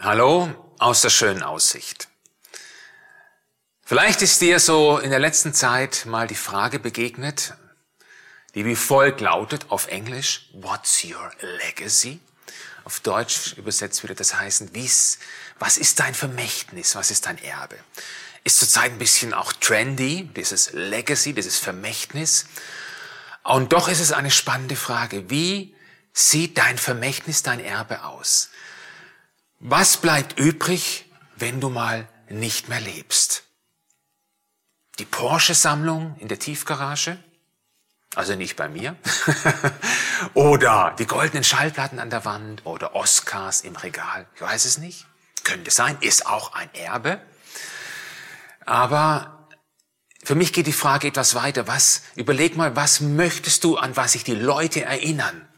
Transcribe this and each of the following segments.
Hallo aus der schönen Aussicht. Vielleicht ist dir so in der letzten Zeit mal die Frage begegnet, die wie folgt lautet auf Englisch, What's your legacy? Auf Deutsch übersetzt würde das heißen, wie's, was ist dein Vermächtnis, was ist dein Erbe? Ist zurzeit ein bisschen auch trendy, dieses Legacy, dieses Vermächtnis. Und doch ist es eine spannende Frage, wie sieht dein Vermächtnis, dein Erbe aus? Was bleibt übrig, wenn du mal nicht mehr lebst? Die Porsche-Sammlung in der Tiefgarage? Also nicht bei mir. oder die goldenen Schallplatten an der Wand oder Oscars im Regal. Ich weiß es nicht. Könnte sein, ist auch ein Erbe. Aber für mich geht die Frage etwas weiter. Was, überleg mal, was möchtest du, an was sich die Leute erinnern,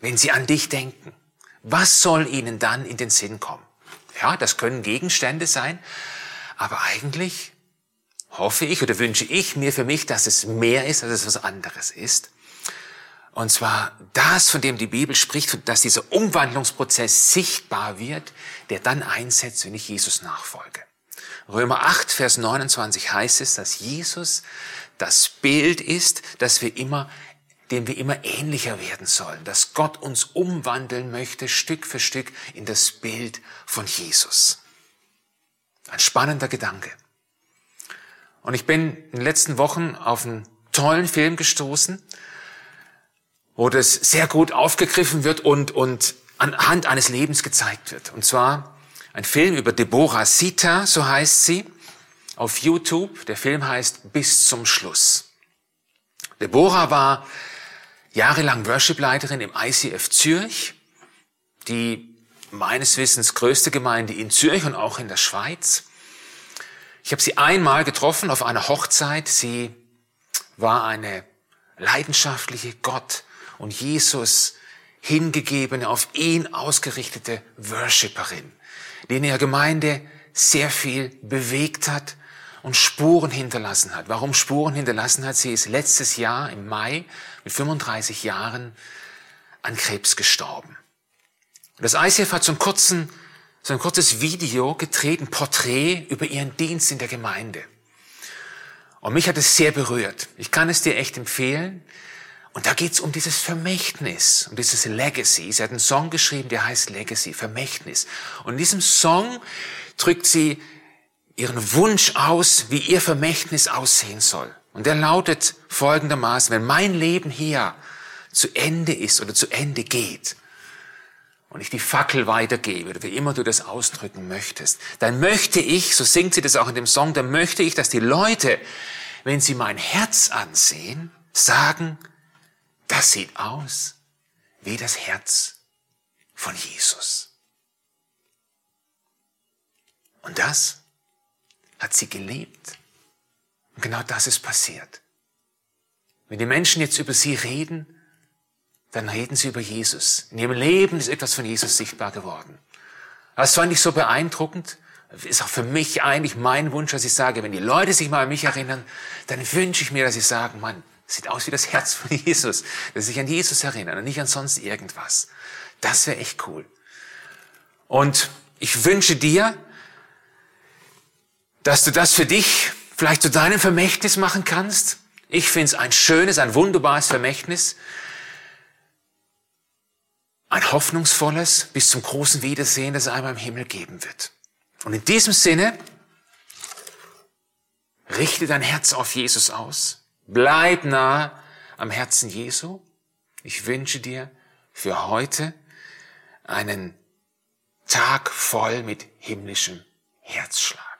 wenn sie an dich denken? Was soll ihnen dann in den Sinn kommen? Ja, das können Gegenstände sein, aber eigentlich hoffe ich oder wünsche ich mir für mich, dass es mehr ist, als es was anderes ist. Und zwar das, von dem die Bibel spricht, dass dieser Umwandlungsprozess sichtbar wird, der dann einsetzt, wenn ich Jesus nachfolge. Römer 8, Vers 29 heißt es, dass Jesus das Bild ist, dass wir immer dem wir immer ähnlicher werden sollen, dass Gott uns umwandeln möchte, Stück für Stück in das Bild von Jesus. Ein spannender Gedanke. Und ich bin in den letzten Wochen auf einen tollen Film gestoßen, wo das sehr gut aufgegriffen wird und, und anhand eines Lebens gezeigt wird. Und zwar ein Film über Deborah Sita, so heißt sie, auf YouTube. Der Film heißt Bis zum Schluss. Deborah war jahrelang Worshipleiterin im ICF Zürich, die meines Wissens größte Gemeinde in Zürich und auch in der Schweiz. Ich habe sie einmal getroffen auf einer Hochzeit. Sie war eine leidenschaftliche Gott und Jesus hingegebene, auf ihn ausgerichtete Worshipperin, die in ihrer Gemeinde sehr viel bewegt hat und Spuren hinterlassen hat. Warum Spuren hinterlassen hat? Sie ist letztes Jahr im Mai mit 35 Jahren an Krebs gestorben. Das ICF hat so, einen kurzen, so ein kurzes Video gedreht, ein Porträt über ihren Dienst in der Gemeinde. Und mich hat es sehr berührt. Ich kann es dir echt empfehlen. Und da geht's um dieses Vermächtnis, um dieses Legacy. Sie hat einen Song geschrieben, der heißt Legacy, Vermächtnis. Und in diesem Song drückt sie ihren Wunsch aus, wie ihr Vermächtnis aussehen soll. Und der lautet folgendermaßen, wenn mein Leben hier zu Ende ist oder zu Ende geht und ich die Fackel weitergebe oder wie immer du das ausdrücken möchtest, dann möchte ich, so singt sie das auch in dem Song, dann möchte ich, dass die Leute, wenn sie mein Herz ansehen, sagen, das sieht aus wie das Herz von Jesus. Und das hat sie gelebt. Und genau das ist passiert. Wenn die Menschen jetzt über sie reden, dann reden sie über Jesus. In ihrem Leben ist etwas von Jesus sichtbar geworden. Das fand ich so beeindruckend. Ist auch für mich eigentlich mein Wunsch, dass ich sage, wenn die Leute sich mal an mich erinnern, dann wünsche ich mir, dass sie sagen, Mann, sieht aus wie das Herz von Jesus. Dass sie sich an Jesus erinnern und nicht an sonst irgendwas. Das wäre echt cool. Und ich wünsche dir, dass du das für dich vielleicht zu deinem Vermächtnis machen kannst. Ich finde es ein schönes, ein wunderbares Vermächtnis. Ein hoffnungsvolles bis zum großen Wiedersehen, das es einmal im Himmel geben wird. Und in diesem Sinne, richte dein Herz auf Jesus aus. Bleib nah am Herzen Jesu. Ich wünsche dir für heute einen Tag voll mit himmlischem Herzschlag.